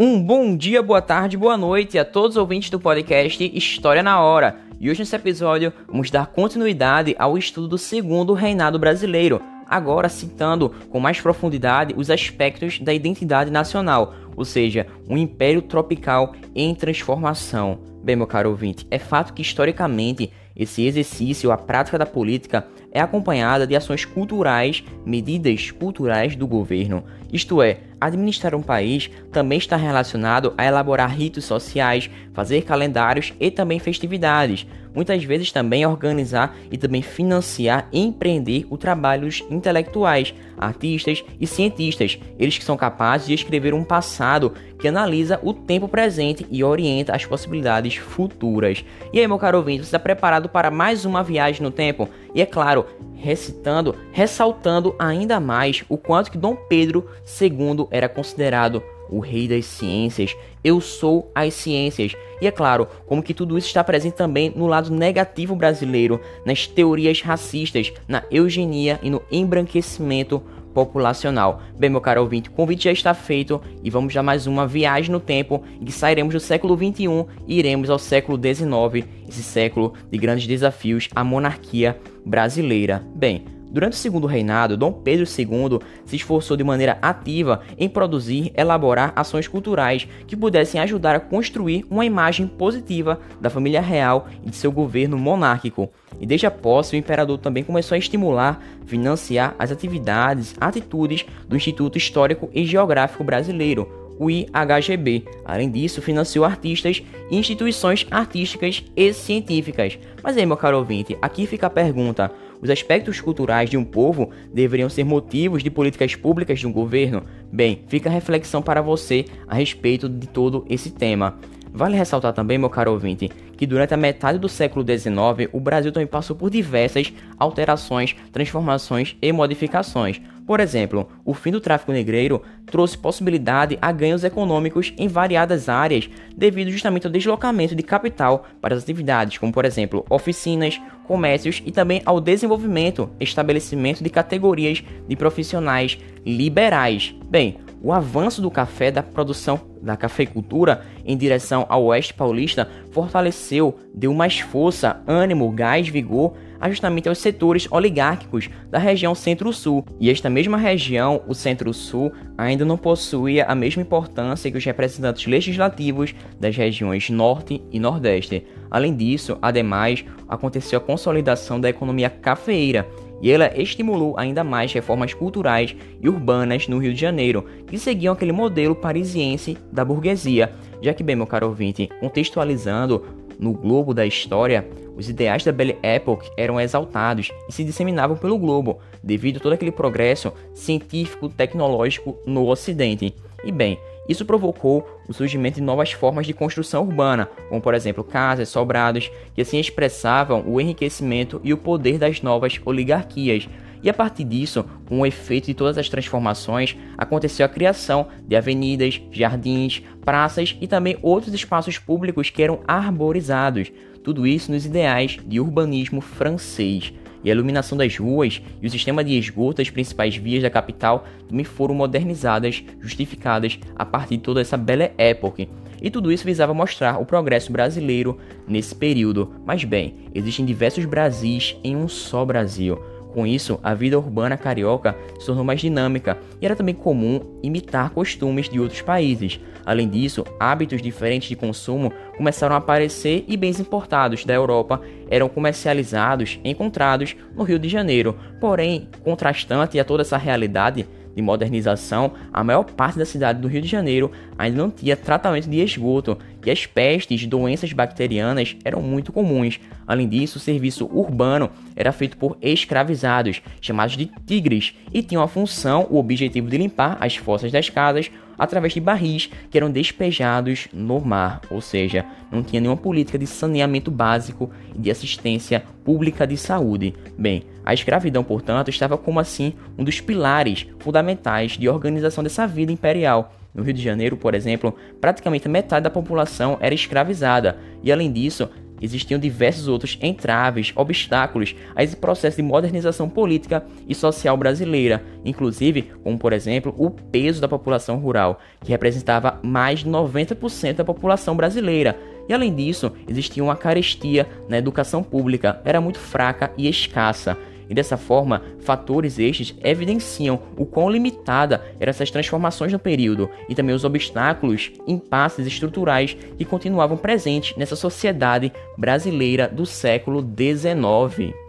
Um bom dia, boa tarde, boa noite a todos os ouvintes do podcast História na Hora. E hoje nesse episódio vamos dar continuidade ao estudo do segundo reinado brasileiro, agora citando com mais profundidade os aspectos da identidade nacional, ou seja, um império tropical em transformação. Bem, meu caro ouvinte, é fato que historicamente esse exercício, a prática da política, é acompanhada de ações culturais, medidas culturais do governo. Isto é, administrar um país também está relacionado a elaborar ritos sociais, fazer calendários e também festividades. Muitas vezes também organizar e também financiar e empreender o trabalhos intelectuais, artistas e cientistas, eles que são capazes de escrever um passado que analisa o tempo presente e orienta as possibilidades futuras. E aí, meu caro ouvinte, você está preparado para mais uma viagem no tempo? E é claro, recitando, ressaltando ainda mais o quanto que Dom Pedro II era considerado o rei das ciências, eu sou as ciências. E é claro, como que tudo isso está presente também no lado negativo brasileiro, nas teorias racistas, na eugenia e no embranquecimento populacional. Bem, meu caro ouvinte, o convite já está feito e vamos já mais uma viagem no tempo em que sairemos do século 21 e iremos ao século 19, esse século de grandes desafios à monarquia brasileira. Bem, Durante o segundo reinado, Dom Pedro II se esforçou de maneira ativa em produzir elaborar ações culturais que pudessem ajudar a construir uma imagem positiva da família real e de seu governo monárquico. E desde a posse, o imperador também começou a estimular, financiar as atividades, atitudes do Instituto Histórico e Geográfico Brasileiro, o IHGB. Além disso, financiou artistas e instituições artísticas e científicas. Mas aí, meu caro ouvinte, aqui fica a pergunta: os aspectos culturais de um povo deveriam ser motivos de políticas públicas de um governo? Bem, fica a reflexão para você a respeito de todo esse tema. Vale ressaltar também, meu caro ouvinte, que durante a metade do século XIX o Brasil também passou por diversas alterações, transformações e modificações. Por exemplo, o fim do tráfico negreiro trouxe possibilidade a ganhos econômicos em variadas áreas, devido justamente ao deslocamento de capital para as atividades, como por exemplo oficinas, comércios e também ao desenvolvimento, estabelecimento de categorias de profissionais liberais. Bem, o avanço do café da produção da cafeicultura em direção ao oeste paulista fortaleceu, deu mais força, ânimo, gás, vigor a justamente aos setores oligárquicos da região centro-sul. E esta mesma região, o centro-sul, ainda não possuía a mesma importância que os representantes legislativos das regiões norte e nordeste. Além disso, ademais, aconteceu a consolidação da economia cafeeira e ela estimulou ainda mais reformas culturais e urbanas no Rio de Janeiro, que seguiam aquele modelo parisiense da burguesia. Já que, bem, meu caro ouvinte, contextualizando no globo da história, os ideais da Belle Époque eram exaltados e se disseminavam pelo globo, devido a todo aquele progresso científico tecnológico no Ocidente. E bem, isso provocou o surgimento de novas formas de construção urbana, como por exemplo casas, sobrados, que assim expressavam o enriquecimento e o poder das novas oligarquias. E a partir disso, com o efeito de todas as transformações, aconteceu a criação de avenidas, jardins, praças e também outros espaços públicos que eram arborizados. Tudo isso nos ideais de urbanismo francês e a iluminação das ruas e o sistema de esgoto das principais vias da capital também foram modernizadas, justificadas a partir de toda essa bela época. E tudo isso visava mostrar o progresso brasileiro nesse período. Mas bem, existem diversos Brasis em um só Brasil. Com isso, a vida urbana carioca se tornou mais dinâmica e era também comum imitar costumes de outros países. Além disso, hábitos diferentes de consumo começaram a aparecer e bens importados da Europa eram comercializados encontrados no Rio de Janeiro. Porém, contrastante a toda essa realidade, de modernização, a maior parte da cidade do Rio de Janeiro ainda não tinha tratamento de esgoto e as pestes, doenças bacterianas eram muito comuns. Além disso, o serviço urbano era feito por escravizados, chamados de tigres, e tinham a função, o objetivo de limpar as fossas das casas através de barris que eram despejados no mar, ou seja, não tinha nenhuma política de saneamento básico e de assistência pública de saúde. Bem, a escravidão, portanto, estava como assim um dos pilares fundamentais de organização dessa vida imperial. No Rio de Janeiro, por exemplo, praticamente metade da população era escravizada, e além disso, existiam diversos outros entraves, obstáculos a esse processo de modernização política e social brasileira, inclusive, como por exemplo, o peso da população rural, que representava mais de 90% da população brasileira. E além disso, existia uma carestia na educação pública, era muito fraca e escassa. E dessa forma, fatores estes evidenciam o quão limitada eram essas transformações no período e também os obstáculos, impasses estruturais que continuavam presentes nessa sociedade brasileira do século XIX.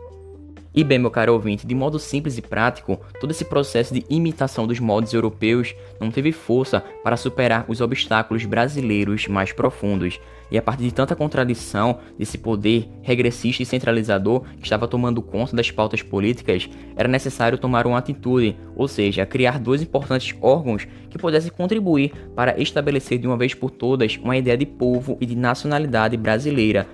E bem, meu caro ouvinte, de modo simples e prático, todo esse processo de imitação dos moldes europeus não teve força para superar os obstáculos brasileiros mais profundos. E a partir de tanta contradição desse poder regressista e centralizador que estava tomando conta das pautas políticas, era necessário tomar uma atitude, ou seja, criar dois importantes órgãos que pudessem contribuir para estabelecer de uma vez por todas uma ideia de povo e de nacionalidade brasileira.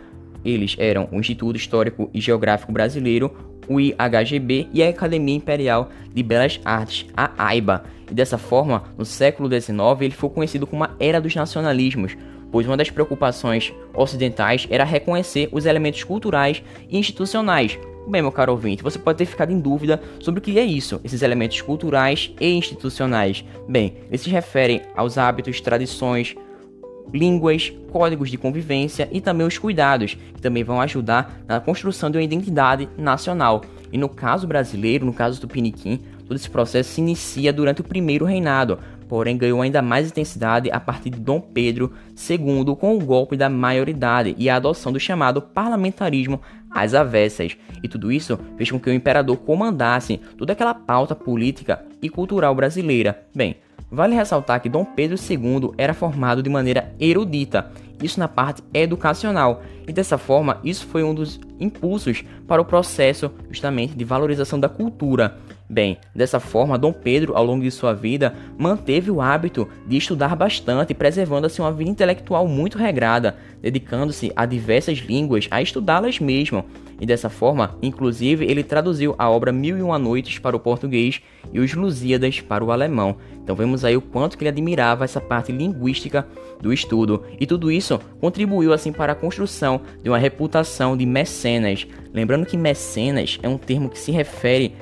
Eles eram o Instituto Histórico e Geográfico Brasileiro, o IHGB e a Academia Imperial de Belas Artes, a AIBA. E dessa forma, no século XIX, ele foi conhecido como a Era dos Nacionalismos, pois uma das preocupações ocidentais era reconhecer os elementos culturais e institucionais. Bem, meu caro ouvinte, você pode ter ficado em dúvida sobre o que é isso, esses elementos culturais e institucionais. Bem, eles se referem aos hábitos, tradições, línguas, códigos de convivência e também os cuidados, que também vão ajudar na construção de uma identidade nacional. E no caso brasileiro, no caso do Piniquim, todo esse processo se inicia durante o primeiro reinado, porém ganhou ainda mais intensidade a partir de Dom Pedro II com o golpe da maioridade e a adoção do chamado parlamentarismo às avessas. E tudo isso fez com que o imperador comandasse toda aquela pauta política e cultural brasileira. Bem, Vale ressaltar que Dom Pedro II era formado de maneira erudita, isso na parte educacional, e dessa forma isso foi um dos impulsos para o processo justamente de valorização da cultura. Bem, dessa forma, Dom Pedro, ao longo de sua vida, manteve o hábito de estudar bastante, preservando assim uma vida intelectual muito regrada, dedicando-se a diversas línguas, a estudá-las mesmo. E dessa forma, inclusive, ele traduziu a obra Mil e Uma Noites para o português e os Lusíadas para o alemão. Então vemos aí o quanto que ele admirava essa parte linguística do estudo. E tudo isso contribuiu assim para a construção de uma reputação de mecenas. Lembrando que mecenas é um termo que se refere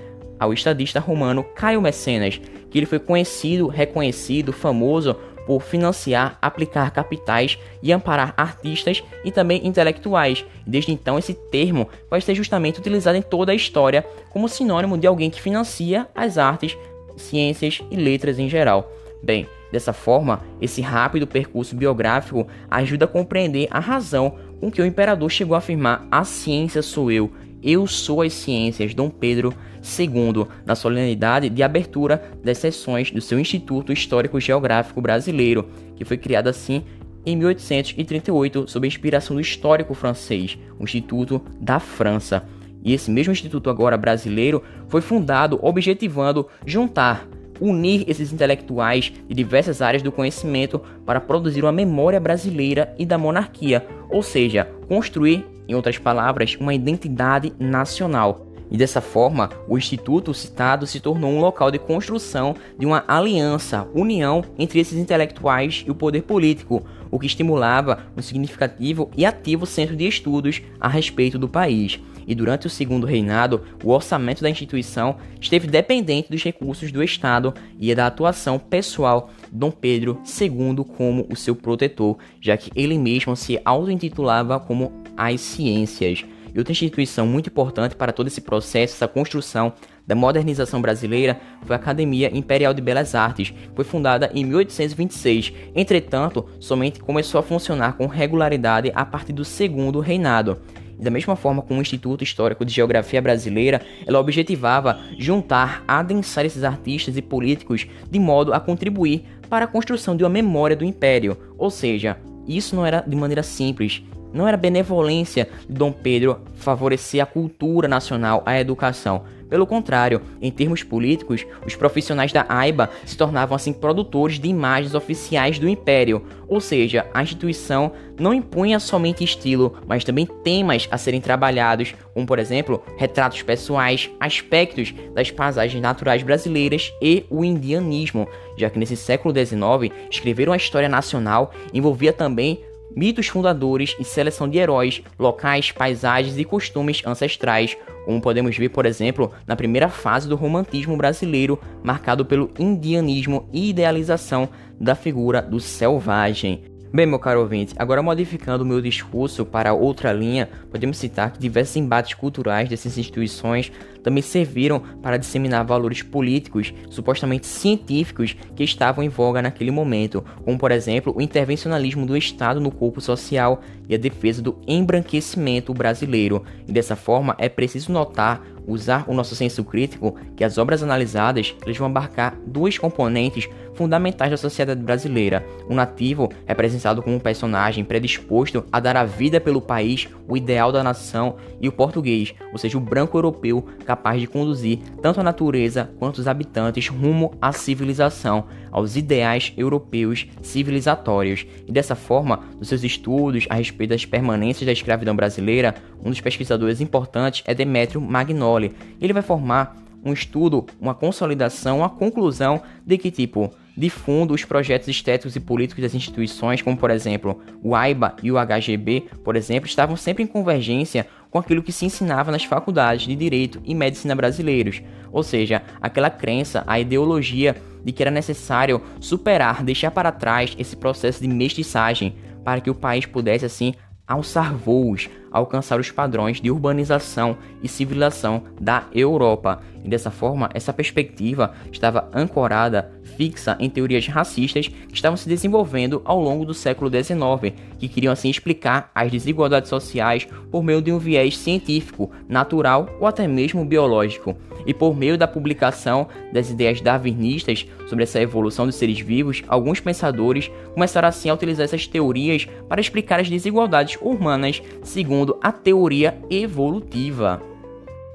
ao estadista romano Caio Mecenas, que ele foi conhecido, reconhecido, famoso por financiar, aplicar capitais e amparar artistas e também intelectuais. Desde então, esse termo vai ser justamente utilizado em toda a história como sinônimo de alguém que financia as artes, ciências e letras em geral. Bem, dessa forma, esse rápido percurso biográfico ajuda a compreender a razão com que o imperador chegou a afirmar: a ciência sou eu, eu sou as ciências, Dom Pedro II, na solenidade de abertura das sessões do seu Instituto Histórico Geográfico Brasileiro, que foi criado assim em 1838 sob a inspiração do histórico francês, o Instituto da França. E esse mesmo instituto agora brasileiro foi fundado objetivando juntar, unir esses intelectuais de diversas áreas do conhecimento para produzir uma memória brasileira e da monarquia, ou seja, construir em outras palavras, uma identidade nacional. E dessa forma, o instituto citado se tornou um local de construção de uma aliança, união entre esses intelectuais e o poder político, o que estimulava um significativo e ativo centro de estudos a respeito do país. E durante o segundo reinado, o orçamento da instituição esteve dependente dos recursos do Estado e da atuação pessoal de Dom Pedro II como o seu protetor, já que ele mesmo se auto-intitulava como as ciências. E outra instituição muito importante para todo esse processo, essa construção da modernização brasileira foi a Academia Imperial de Belas Artes, foi fundada em 1826. Entretanto, somente começou a funcionar com regularidade a partir do segundo reinado. Da mesma forma como o Instituto Histórico de Geografia Brasileira, ela objetivava juntar, adensar esses artistas e políticos de modo a contribuir para a construção de uma memória do Império. Ou seja, isso não era de maneira simples, não era benevolência de Dom Pedro favorecer a cultura nacional, a educação. Pelo contrário, em termos políticos, os profissionais da AIBA se tornavam assim produtores de imagens oficiais do império, ou seja, a instituição não impunha somente estilo, mas também temas a serem trabalhados, como por exemplo, retratos pessoais, aspectos das paisagens naturais brasileiras e o indianismo, já que nesse século XIX escrever uma história nacional envolvia também mitos fundadores e seleção de heróis, locais, paisagens e costumes ancestrais, como podemos ver, por exemplo, na primeira fase do romantismo brasileiro, marcado pelo indianismo e idealização da figura do selvagem. Bem, meu caro ouvinte, agora modificando meu discurso para outra linha, podemos citar que diversos embates culturais dessas instituições também serviram para disseminar valores políticos, supostamente científicos, que estavam em voga naquele momento, como por exemplo o intervencionalismo do Estado no corpo social e a defesa do embranquecimento brasileiro. E dessa forma é preciso notar usar o nosso senso crítico que as obras analisadas eles vão abarcar dois componentes fundamentais da sociedade brasileira. O nativo, representado como um personagem predisposto a dar a vida pelo país, o ideal da nação, e o português, ou seja, o branco europeu, capaz de conduzir tanto a natureza quanto os habitantes rumo à civilização, aos ideais europeus civilizatórios. E dessa forma, nos seus estudos a respeito das permanências da escravidão brasileira, um dos pesquisadores importantes é Demétrio Magnoli. Ele vai formar um estudo, uma consolidação, uma conclusão de que tipo de fundo os projetos estéticos e políticos das instituições, como por exemplo o AIBA e o HGB, por exemplo, estavam sempre em convergência com aquilo que se ensinava nas faculdades de Direito e Medicina brasileiros, ou seja, aquela crença, a ideologia de que era necessário superar, deixar para trás esse processo de mestiçagem para que o país pudesse assim alçar voos, alcançar os padrões de urbanização e civilização da Europa. E dessa forma, essa perspectiva estava ancorada fixa em teorias racistas que estavam se desenvolvendo ao longo do século XIX, que queriam assim explicar as desigualdades sociais por meio de um viés científico, natural ou até mesmo biológico. E por meio da publicação das ideias darwinistas sobre essa evolução dos seres vivos, alguns pensadores começaram assim a utilizar essas teorias para explicar as desigualdades humanas segundo a teoria evolutiva.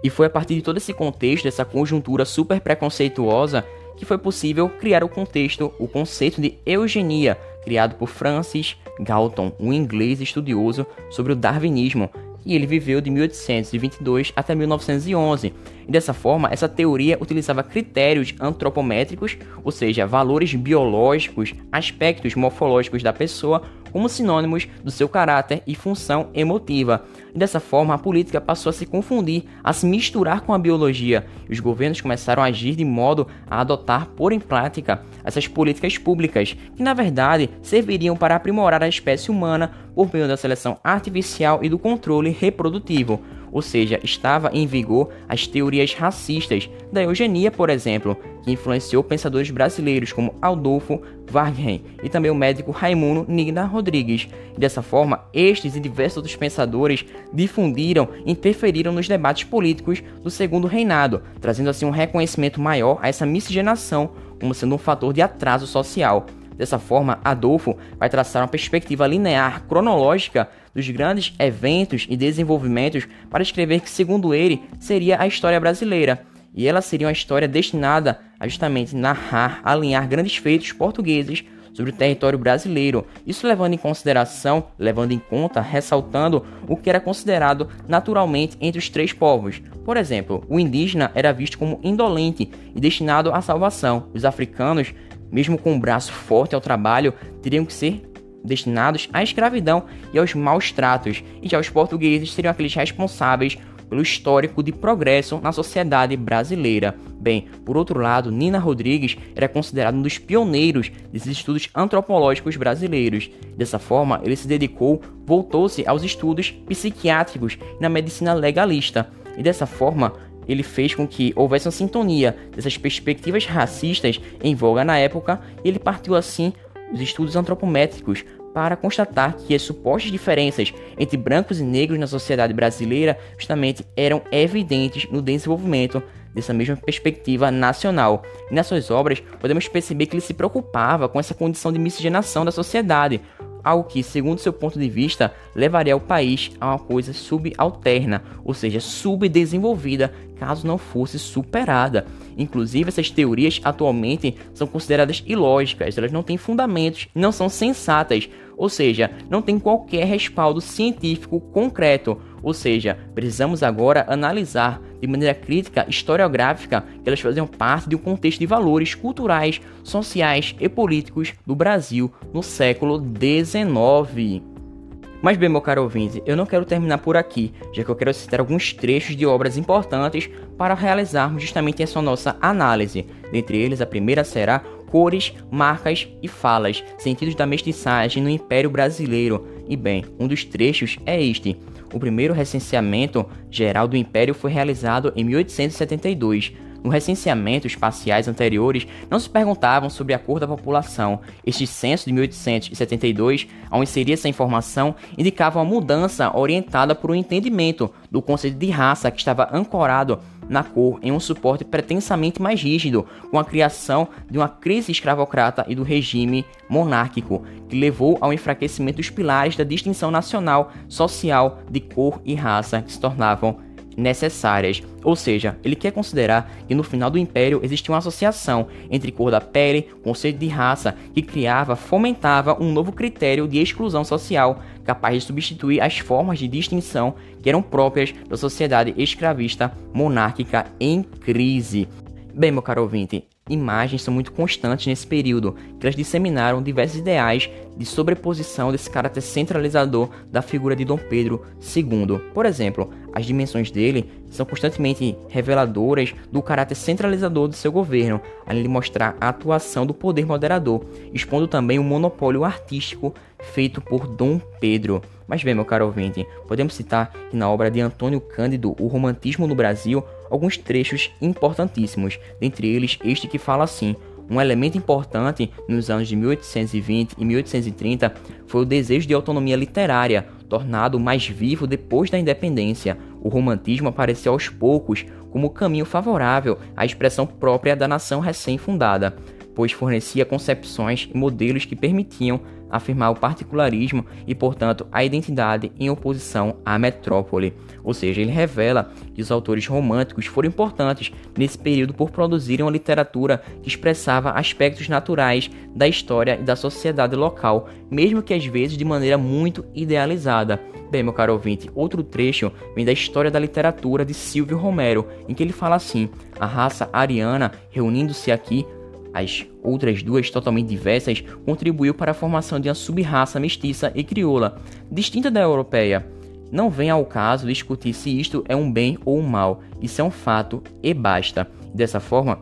E foi a partir de todo esse contexto, dessa conjuntura super preconceituosa, que foi possível criar o contexto, o conceito de eugenia, criado por Francis Galton, um inglês estudioso sobre o darwinismo, e ele viveu de 1822 até 1911. E dessa forma, essa teoria utilizava critérios antropométricos, ou seja, valores biológicos, aspectos morfológicos da pessoa, como sinônimos do seu caráter e função emotiva. Dessa forma, a política passou a se confundir, a se misturar com a biologia, e os governos começaram a agir de modo a adotar, por em prática, essas políticas públicas, que na verdade serviriam para aprimorar a espécie humana por meio da seleção artificial e do controle reprodutivo ou seja, estava em vigor as teorias racistas da eugenia, por exemplo, que influenciou pensadores brasileiros como Adolfo Wargren e também o médico Raimundo Nigna Rodrigues. Dessa forma, estes e diversos outros pensadores difundiram e interferiram nos debates políticos do segundo reinado, trazendo assim um reconhecimento maior a essa miscigenação como sendo um fator de atraso social. Dessa forma, Adolfo vai traçar uma perspectiva linear cronológica dos grandes eventos e desenvolvimentos para escrever que, segundo ele, seria a história brasileira. E ela seria uma história destinada a justamente narrar, alinhar grandes feitos portugueses sobre o território brasileiro, isso levando em consideração, levando em conta, ressaltando o que era considerado naturalmente entre os três povos. Por exemplo, o indígena era visto como indolente e destinado à salvação. Os africanos mesmo com um braço forte ao trabalho, teriam que ser destinados à escravidão e aos maus tratos, e já os portugueses seriam aqueles responsáveis pelo histórico de progresso na sociedade brasileira. Bem, por outro lado, Nina Rodrigues era considerado um dos pioneiros desses estudos antropológicos brasileiros. Dessa forma, ele se dedicou, voltou-se aos estudos psiquiátricos e na medicina legalista. E dessa forma, ele fez com que houvesse uma sintonia dessas perspectivas racistas em voga na época, e ele partiu assim dos estudos antropométricos para constatar que as supostas diferenças entre brancos e negros na sociedade brasileira justamente eram evidentes no desenvolvimento dessa mesma perspectiva nacional. Nas suas obras, podemos perceber que ele se preocupava com essa condição de miscigenação da sociedade, algo que, segundo seu ponto de vista, levaria o país a uma coisa subalterna, ou seja, subdesenvolvida, caso não fosse superada. Inclusive, essas teorias atualmente são consideradas ilógicas, elas não têm fundamentos, não são sensatas, ou seja, não tem qualquer respaldo científico concreto. Ou seja, precisamos agora analisar de maneira crítica historiográfica que elas faziam parte de um contexto de valores culturais, sociais e políticos do Brasil no século XIX. Mas bem, meu caro ouvinte, eu não quero terminar por aqui, já que eu quero citar alguns trechos de obras importantes para realizarmos justamente essa nossa análise. Dentre eles, a primeira será Cores, Marcas e Falas, Sentidos da Mestiçagem no Império Brasileiro. E bem, um dos trechos é este. O primeiro recenseamento geral do Império foi realizado em 1872 no recenseamento, os parciais anteriores não se perguntavam sobre a cor da população. Este censo de 1872, ao inserir essa informação, indicava uma mudança orientada por um entendimento do conceito de raça que estava ancorado na cor em um suporte pretensamente mais rígido, com a criação de uma crise escravocrata e do regime monárquico, que levou ao enfraquecimento dos pilares da distinção nacional, social, de cor e raça, que se tornavam necessárias. Ou seja, ele quer considerar que no final do Império existia uma associação entre cor da pele, conceito de raça, que criava, fomentava um novo critério de exclusão social, capaz de substituir as formas de distinção que eram próprias da sociedade escravista monárquica em crise. Bem, meu caro ouvinte, imagens são muito constantes nesse período, que elas disseminaram diversos ideais de sobreposição desse caráter centralizador da figura de Dom Pedro II. Por exemplo, as dimensões dele são constantemente reveladoras do caráter centralizador do seu governo, além de mostrar a atuação do poder moderador, expondo também o monopólio artístico feito por Dom Pedro. Mas bem, meu caro ouvinte, podemos citar que na obra de Antônio Cândido, O Romantismo no Brasil, alguns trechos importantíssimos, dentre eles este que fala assim: um elemento importante nos anos de 1820 e 1830 foi o desejo de autonomia literária, tornado mais vivo depois da independência. O romantismo apareceu aos poucos como caminho favorável à expressão própria da nação recém-fundada, pois fornecia concepções e modelos que permitiam afirmar o particularismo e, portanto, a identidade em oposição à metrópole. Ou seja, ele revela que os autores românticos foram importantes nesse período por produzirem uma literatura que expressava aspectos naturais da história e da sociedade local, mesmo que às vezes de maneira muito idealizada. Bem, meu caro ouvinte, outro trecho vem da História da Literatura de Silvio Romero, em que ele fala assim: a raça ariana, reunindo-se aqui, as outras duas, totalmente diversas, contribuiu para a formação de uma sub-raça mestiça e crioula, distinta da europeia. Não vem ao caso discutir se isto é um bem ou um mal, isso é um fato e basta. Dessa forma,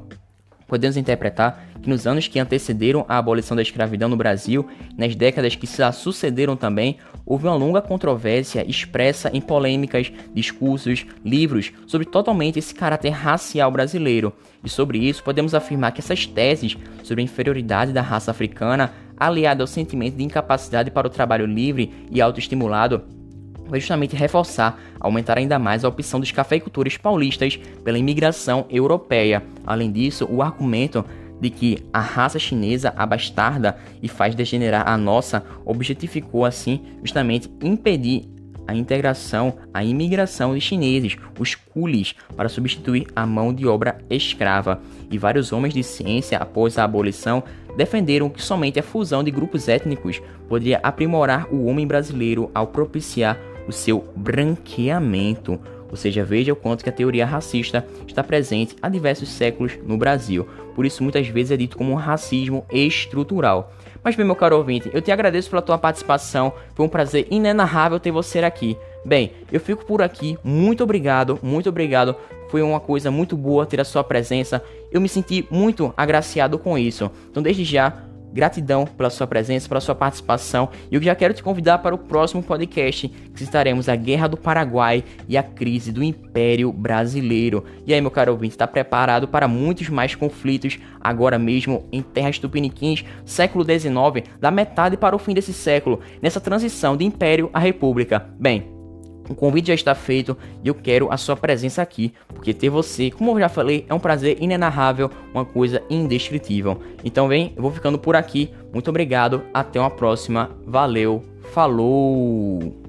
podemos interpretar que nos anos que antecederam a abolição da escravidão no Brasil, nas décadas que se sucederam também, houve uma longa controvérsia expressa em polêmicas, discursos, livros sobre totalmente esse caráter racial brasileiro. E sobre isso, podemos afirmar que essas teses sobre a inferioridade da raça africana, aliada ao sentimento de incapacidade para o trabalho livre e autoestimulado, vai justamente reforçar, aumentar ainda mais a opção dos cafeicultores paulistas pela imigração europeia. Além disso, o argumento de que a raça chinesa abastarda e faz degenerar a nossa objetificou assim justamente impedir a integração, a imigração de chineses, os coolies, para substituir a mão de obra escrava. E vários homens de ciência, após a abolição, defenderam que somente a fusão de grupos étnicos poderia aprimorar o homem brasileiro ao propiciar o seu branqueamento. Ou seja, veja o quanto que a teoria racista está presente há diversos séculos no Brasil. Por isso, muitas vezes é dito como um racismo estrutural. Mas bem, meu caro ouvinte, eu te agradeço pela tua participação. Foi um prazer inenarrável ter você aqui. Bem, eu fico por aqui. Muito obrigado, muito obrigado. Foi uma coisa muito boa ter a sua presença. Eu me senti muito agraciado com isso. Então, desde já, Gratidão pela sua presença, pela sua participação. E eu já quero te convidar para o próximo podcast, que estaremos a Guerra do Paraguai e a crise do Império Brasileiro. E aí, meu caro ouvinte, está preparado para muitos mais conflitos agora mesmo em terras tupiniquins, século XIX, da metade para o fim desse século, nessa transição de Império à República. Bem, o convite já está feito e eu quero a sua presença aqui, porque ter você, como eu já falei, é um prazer inenarrável, uma coisa indescritível. Então, vem, eu vou ficando por aqui. Muito obrigado, até uma próxima. Valeu, falou!